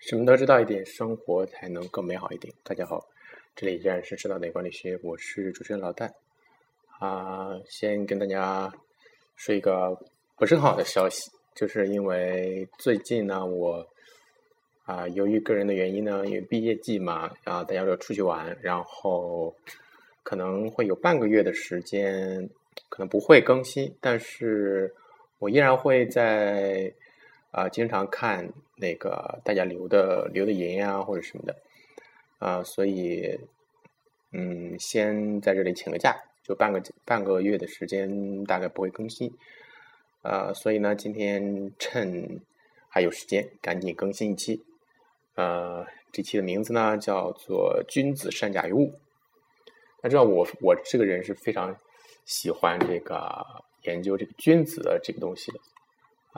什么都知道一点，生活才能更美好一点。大家好，这里依然是知道的管理学，我是主持人老戴。啊，先跟大家说一个不是很好的消息，就是因为最近呢，我啊，由于个人的原因呢，因为毕业季嘛，啊，大家都出去玩，然后可能会有半个月的时间，可能不会更新，但是我依然会在。啊，经常看那个大家留的留的言呀，或者什么的，啊，所以，嗯，先在这里请个假，就半个半个月的时间，大概不会更新，啊，所以呢，今天趁还有时间，赶紧更新一期，呃，这期的名字呢叫做“君子善假于物”。那知道我我这个人是非常喜欢这个研究这个君子的这个东西的，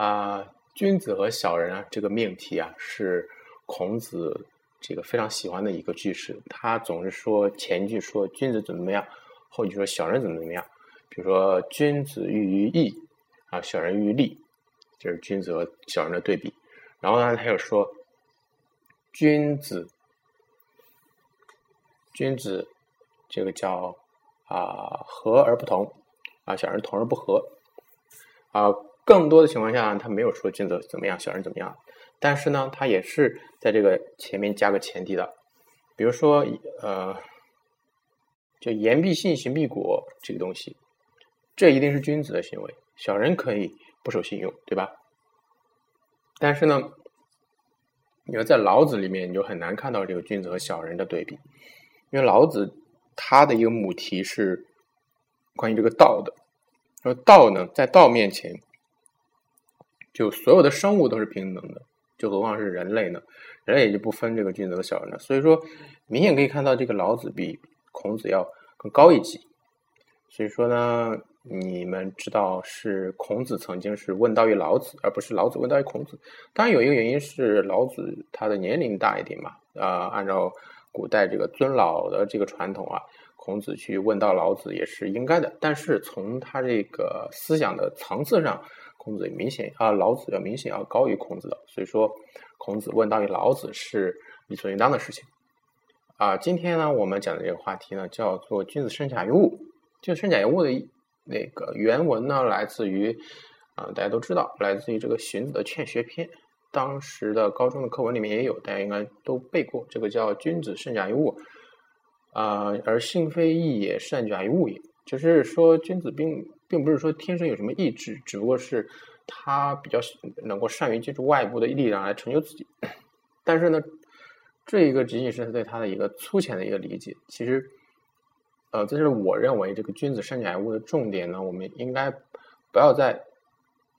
啊。君子和小人啊，这个命题啊，是孔子这个非常喜欢的一个句式。他总是说前句说君子怎么怎么样，后句说小人怎么怎么样。比如说君子喻于义啊，小人喻于利，就是君子和小人的对比。然后呢，他又说君子，君子这个叫啊和而不同啊，小人同而不和啊。更多的情况下，他没有说君子怎么样，小人怎么样，但是呢，他也是在这个前面加个前提的，比如说，呃，就言必信，行必果这个东西，这一定是君子的行为，小人可以不守信用，对吧？但是呢，你要在老子里面，你就很难看到这个君子和小人的对比，因为老子他的一个母题是关于这个道的，说道呢，在道面前。就所有的生物都是平等的，就何况是人类呢？人类也就不分这个君子和小人了。所以说，明显可以看到这个老子比孔子要更高一级。所以说呢，你们知道是孔子曾经是问道于老子，而不是老子问道于孔子。当然有一个原因是老子他的年龄大一点嘛。啊，按照古代这个尊老的这个传统啊，孔子去问道老子也是应该的。但是从他这个思想的层次上，孔子也明显啊，老子要明显要高于孔子的，所以说孔子问道于老子是理所应当的事情啊。今天呢，我们讲的这个话题呢，叫做“君子慎假于物”。就“慎假于物”的那个原文呢，来自于啊，大家都知道，来自于这个荀子的《劝学篇》。当时的高中的课文里面也有，大家应该都背过。这个叫“君子慎假于物”，啊，而性非异也，善假于物也。就是说，君子并并不是说天生有什么意志，只不过是他比较能够善于借助外部的力量来成就自己。但是呢，这一个仅仅是对他的一个粗浅的一个理解。其实，呃，这是我认为这个君子善解物的重点呢。我们应该不要在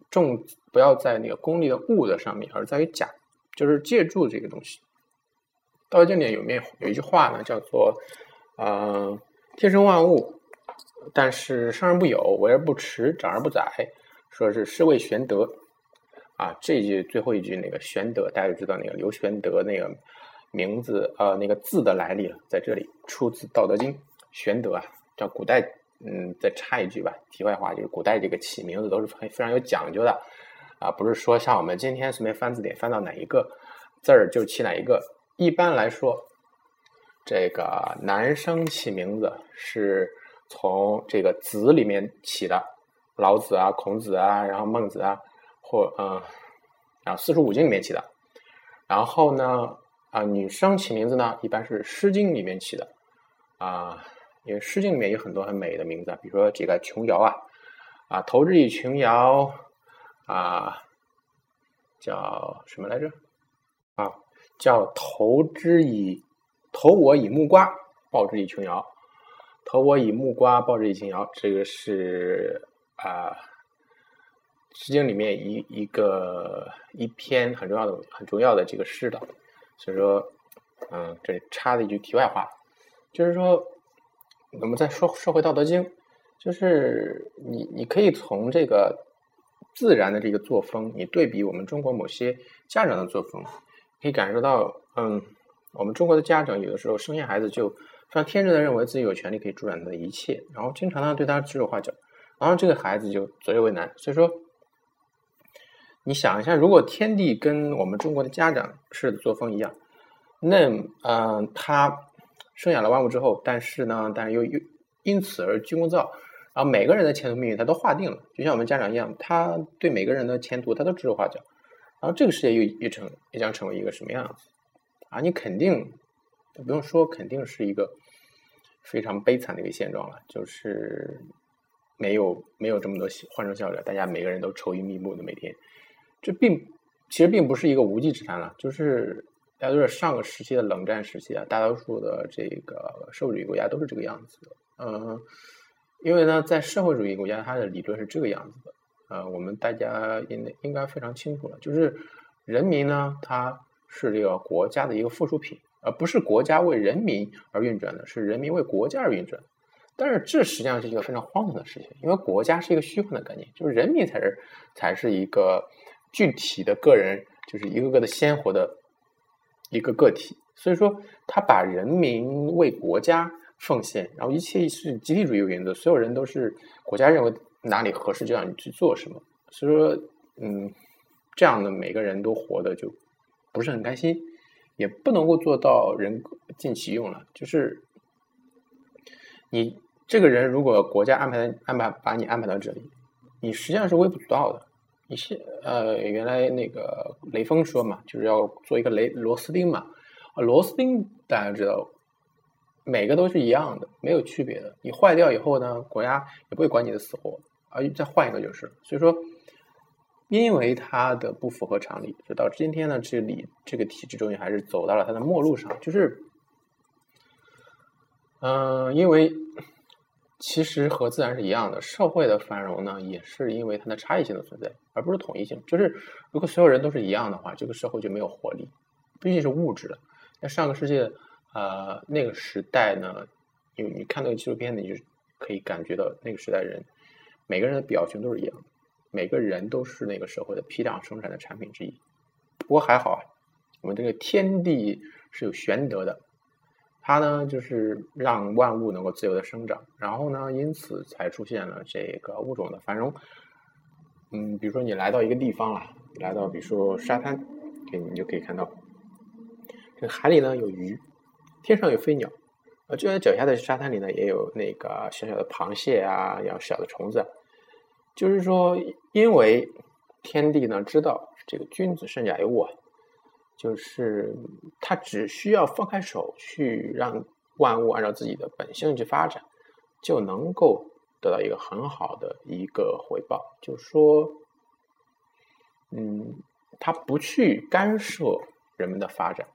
重，不要在那个功利的物的上面，而在于假，就是借助这个东西。道德经典有面有一句话呢，叫做“呃，天生万物”。但是生而不有，为而不持，长而不宰，说是是谓玄德啊。这句最后一句那个玄德，大家知道那个刘玄德那个名字呃那个字的来历了，在这里出自《道德经》。玄德啊，叫古代嗯，再插一句吧，题外话就是古代这个起名字都是非非常有讲究的啊，不是说像我们今天随便翻字典翻到哪一个字儿就起哪一个。一般来说，这个男生起名字是。从这个子里面起的，老子啊、孔子啊，然后孟子啊，或嗯，然后四书五经里面起的。然后呢，啊，女生起名字呢，一般是《诗经》里面起的啊，因为《诗经》里面有很多很美的名字，比如说这个琼瑶啊，啊，投之以琼瑶啊，叫什么来着？啊，叫投之以投我以木瓜，报之以琼瑶。投我以木瓜，报之以秦瑶。这个是啊，《诗经》里面一一个一篇很重要的、很重要的这个诗的。所以说，嗯，这里插的一句题外话，就是说，我们再说说回《道德经》，就是你你可以从这个自然的这个作风，你对比我们中国某些家长的作风，可以感受到，嗯，我们中国的家长有的时候生下孩子就。他天真的认为自己有权利可以主宰他的一切，然后经常呢对他指手画脚，然后这个孩子就左右为难。所以说，你想一下，如果天地跟我们中国的家长式的作风一样，那嗯，他生养了万物之后，但是呢，但是又又因此而居功造，然后每个人的前途命运他都划定了，就像我们家长一样，他对每个人的前途他都指手画脚，然后这个世界又又成又将成为一个什么样子啊？你肯定不用说，肯定是一个非常悲惨的一个现状了，就是没有没有这么多欢声笑语，大家每个人都愁云密布的每天。这并其实并不是一个无稽之谈了，就是大家都是上个时期的冷战时期啊，大多数的这个社会主义国家都是这个样子的。嗯，因为呢，在社会主义国家，它的理论是这个样子的。呃，我们大家应应该非常清楚了，就是人民呢，它是这个国家的一个附属品，而不是国家为人民而运转的，是人民为国家而运转。但是这实际上是一个非常荒唐的事情，因为国家是一个虚幻的概念，就是人民才是才是一个。具体的个人就是一个个的鲜活的一个个体，所以说他把人民为国家奉献，然后一切是集体主义原则，所有人都是国家认为哪里合适就让你去做什么。所以说，嗯，这样的每个人都活的就不是很开心，也不能够做到人尽其用了。就是你这个人，如果国家安排安排把你安排到这里，你实际上是微不足道的。你是呃，原来那个雷锋说嘛，就是要做一个雷螺丝钉嘛。螺丝钉大家知道，每个都是一样的，没有区别的。你坏掉以后呢，国家也不会管你的死活，而再换一个就是。所以说，因为它的不符合常理，就到今天呢，这里这个体制终于还是走到了它的末路上。就是，嗯，因为。其实和自然是一样的，社会的繁荣呢，也是因为它的差异性的存在，而不是统一性。就是如果所有人都是一样的话，这个社会就没有活力，毕竟是物质的。那上个世纪，呃，那个时代呢，你你看那个纪录片，你就可以感觉到那个时代人，每个人的表情都是一样的，每个人都是那个社会的批量生产的产品之一。不过还好，我们这个天地是有玄德的。它呢，就是让万物能够自由的生长，然后呢，因此才出现了这个物种的繁荣。嗯，比如说你来到一个地方了，来到比如说沙滩，你你就可以看到，这海里呢有鱼，天上有飞鸟，呃，就在脚下的沙滩里呢也有那个小小的螃蟹啊，小的虫子。就是说，因为天地呢知道这个君子胜甲由物啊。就是他只需要放开手去让万物按照自己的本性去发展，就能够得到一个很好的一个回报。就是说，嗯，他不去干涉人们的发展。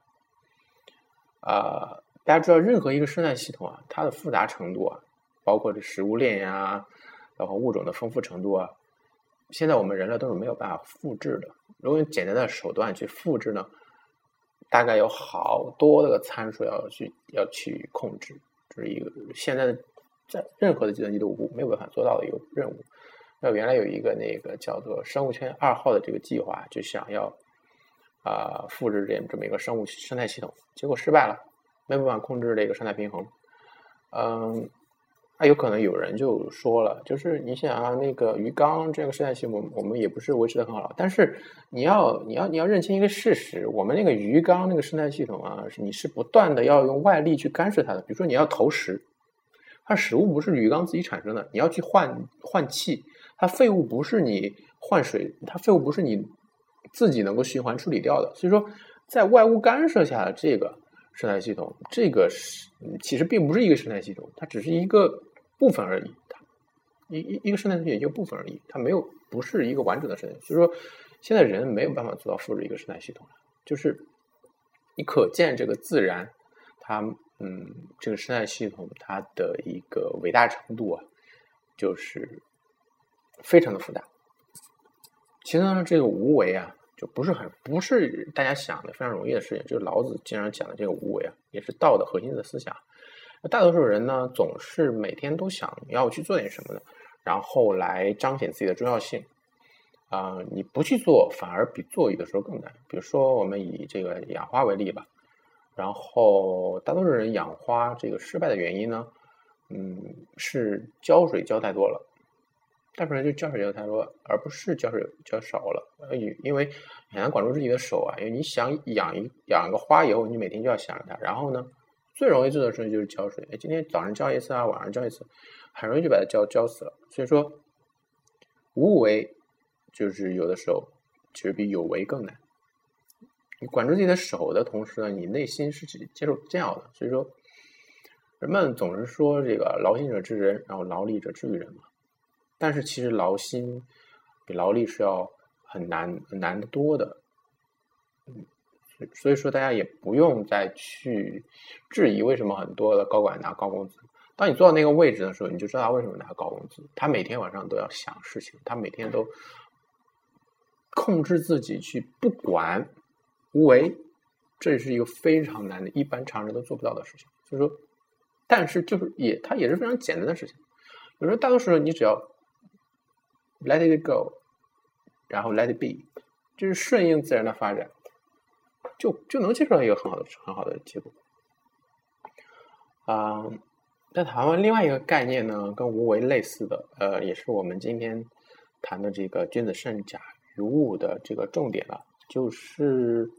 啊，大家知道，任何一个生态系统啊，它的复杂程度啊，包括这食物链呀，然后物种的丰富程度啊，现在我们人类都是没有办法复制的。如果用简单的手段去复制呢？大概有好多的参数要去要去控制，这是一个现在在任何的计算机都无没有办法做到的一个任务。那原来有一个那个叫做生物圈二号的这个计划，就想要啊复制这这么一个生物生态系统，结果失败了，没有办法控制这个生态平衡。嗯。那有可能有人就说了，就是你想啊，那个鱼缸这个生态系统，我们也不是维持的很好。但是你要你要你要认清一个事实，我们那个鱼缸那个生态系统啊，你是不断的要用外力去干涉它的。比如说你要投食，它食物不是鱼缸自己产生的，你要去换换气，它废物不是你换水，它废物不是你自己能够循环处理掉的。所以说，在外物干涉下的这个生态系统，这个是其实并不是一个生态系统，它只是一个。部分而已，它一一一个生态系统一个部分而已，它没有不是一个完整的生态。就是说，现在人没有办法做到复制一个生态系统了就是你可见这个自然，它嗯，这个生态系统它的一个伟大程度啊，就是非常的复杂。其实呢，这个无为啊，就不是很不是大家想的非常容易的事情。就是老子经常讲的这个无为啊，也是道的核心的思想。大多数人呢，总是每天都想要去做点什么的，然后来彰显自己的重要性。啊，你不去做，反而比做有的时候更难。比如说，我们以这个养花为例吧。然后，大多数人养花这个失败的原因呢，嗯，是浇水浇太多了。大部分人就浇水浇太多，而不是浇水浇少了。呃，因为很难管住自己的手啊。因为你想养一养一个花以后，你每天就要想着它。然后呢，最容易做的事情就是浇水。哎，今天早上浇一次啊，晚上浇一次，很容易就把它浇浇死了。所以说，无为就是有的时候其实比有为更难。你管住自己的手的同时呢，你内心是接受煎熬的。所以说，人们总是说这个劳心者治人，然后劳力者治于人嘛。但是其实劳心比劳力是要很难难得多的。嗯，所以说大家也不用再去质疑为什么很多的高管拿高工资。当你坐到那个位置的时候，你就知道他为什么拿高工资。他每天晚上都要想事情，他每天都控制自己去不管。无为，这是一个非常难的，一般常人都做不到的事情。所以说，但是就是也，它也是非常简单的事情。有时候大多数人，你只要 let it go，然后 let it be，就是顺应自然的发展，就就能接受到一个很好的、很好的结果。啊，在谈完另外一个概念呢，跟无为类似的，呃，也是我们今天谈的这个君子慎假于物的这个重点了。就是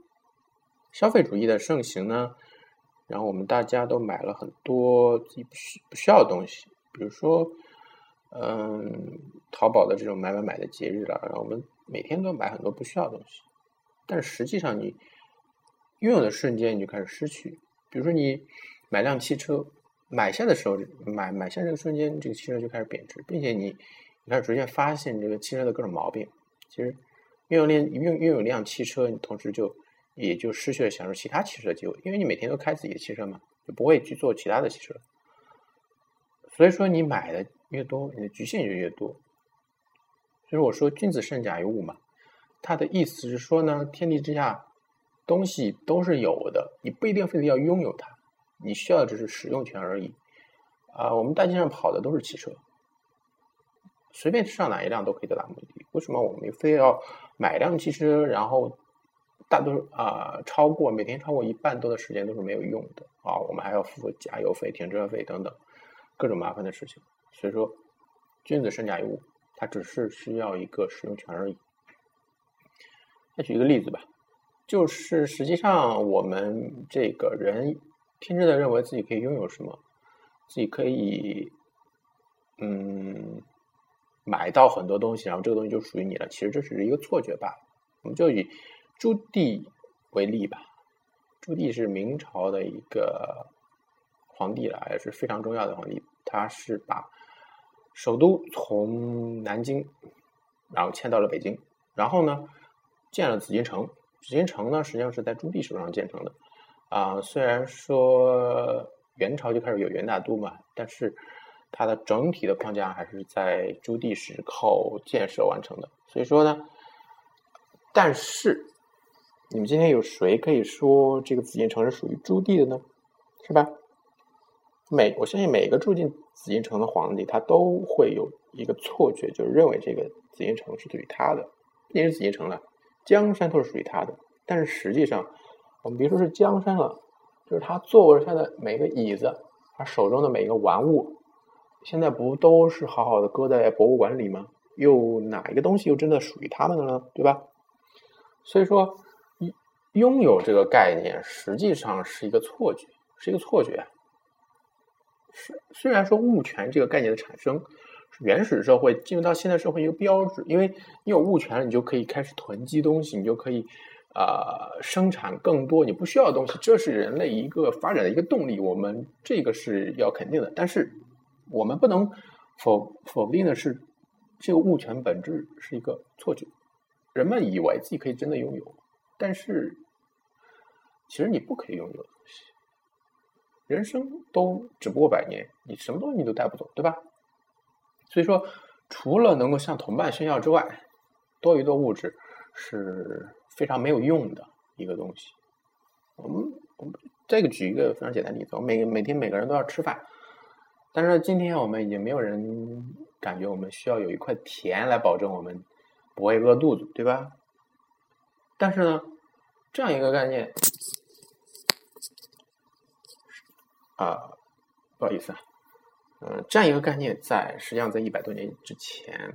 消费主义的盛行呢，然后我们大家都买了很多自己不需不需要的东西，比如说，嗯，淘宝的这种买买买的节日了，然后我们每天都买很多不需要的东西，但实际上你拥有的瞬间你就开始失去，比如说你买辆汽车，买下的时候买买下这个瞬间，这个汽车就开始贬值，并且你你开始逐渐发现这个汽车的各种毛病，其实。拥有辆拥拥有辆汽车，你同时就也就失去了享受其他汽车的机会，因为你每天都开自己的汽车嘛，就不会去做其他的汽车。所以说，你买的越多，你的局限就越多。所以我说“君子慎假于物”嘛，他的意思是说呢，天地之下东西都是有的，你不一定非得要拥有它，你需要的只是使用权而已。啊，我们大街上跑的都是汽车。随便上哪一辆都可以到达目的地，为什么我们非要买辆汽车？然后大多啊，超过每天超过一半多的时间都是没有用的啊，我们还要付加油费、停车费等等各种麻烦的事情。所以说，君子慎假于物，它只是需要一个使用权而已。再举一个例子吧，就是实际上我们这个人天真的认为自己可以拥有什么，自己可以，嗯。买到很多东西，然后这个东西就属于你了。其实这只是一个错觉罢了。我们就以朱棣为例吧。朱棣是明朝的一个皇帝了，也是非常重要的皇帝。他是把首都从南京，然后迁到了北京，然后呢建了紫禁城。紫禁城呢实际上是在朱棣手上建成的。啊，虽然说元朝就开始有元大都嘛，但是。它的整体的框架还是在朱棣时靠建设完成的，所以说呢，但是你们今天有谁可以说这个紫禁城是属于朱棣的呢？是吧？每我相信每个住进紫禁城的皇帝，他都会有一个错觉，就是认为这个紫禁城是属于他的。你是紫禁城了，江山都是属于他的，但是实际上，我们别说是江山了，就是他坐下的每个椅子，他手中的每一个玩物。现在不都是好好的搁在博物馆里吗？又哪一个东西又真的属于他们的呢？对吧？所以说，拥有这个概念实际上是一个错觉，是一个错觉。虽虽然说物权这个概念的产生原始社会进入到现代社会一个标志，因为你有物权了，你就可以开始囤积东西，你就可以呃生产更多你不需要的东西，这是人类一个发展的一个动力，我们这个是要肯定的。但是。我们不能否否定的是，这个物权本质是一个错觉。人们以为自己可以真的拥有，但是其实你不可以拥有东西。人生都只不过百年，你什么东西你都带不走，对吧？所以说，除了能够向同伴炫耀之外，多余的物质是非常没有用的一个东西。我们我们这个举一个非常简单的例子：，我每每天每个人都要吃饭。但是今天我们已经没有人感觉我们需要有一块田来保证我们不会饿肚子，对吧？但是呢，这样一个概念啊，不好意思啊，呃，这样一个概念在实际上在一百多年之前，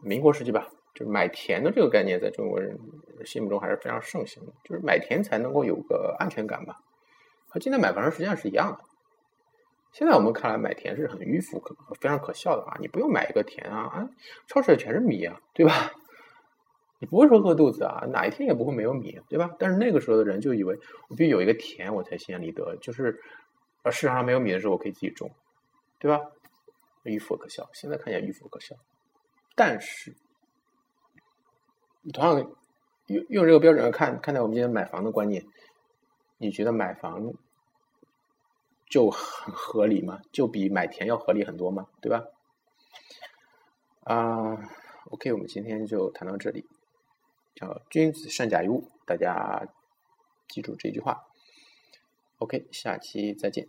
民国时期吧，就是买田的这个概念在中国人心目中还是非常盛行的，就是买田才能够有个安全感吧，和今天买房实际上是一样的。现在我们看来买田是很迂腐、可非常可笑的啊！你不用买一个田啊，啊，超市里全是米啊，对吧？你不会说饿肚子啊，哪一天也不会没有米，对吧？但是那个时候的人就以为我必须有一个田，我才心安理得，就是市场上没有米的时候，我可以自己种，对吧？迂腐可笑，现在看起来迂腐可笑，但是同样用用这个标准来看看待我们今天买房的观念，你觉得买房？就很合理嘛，就比买田要合理很多嘛，对吧？啊，OK，我们今天就谈到这里，叫“君子善假于物”，大家记住这句话。OK，下期再见。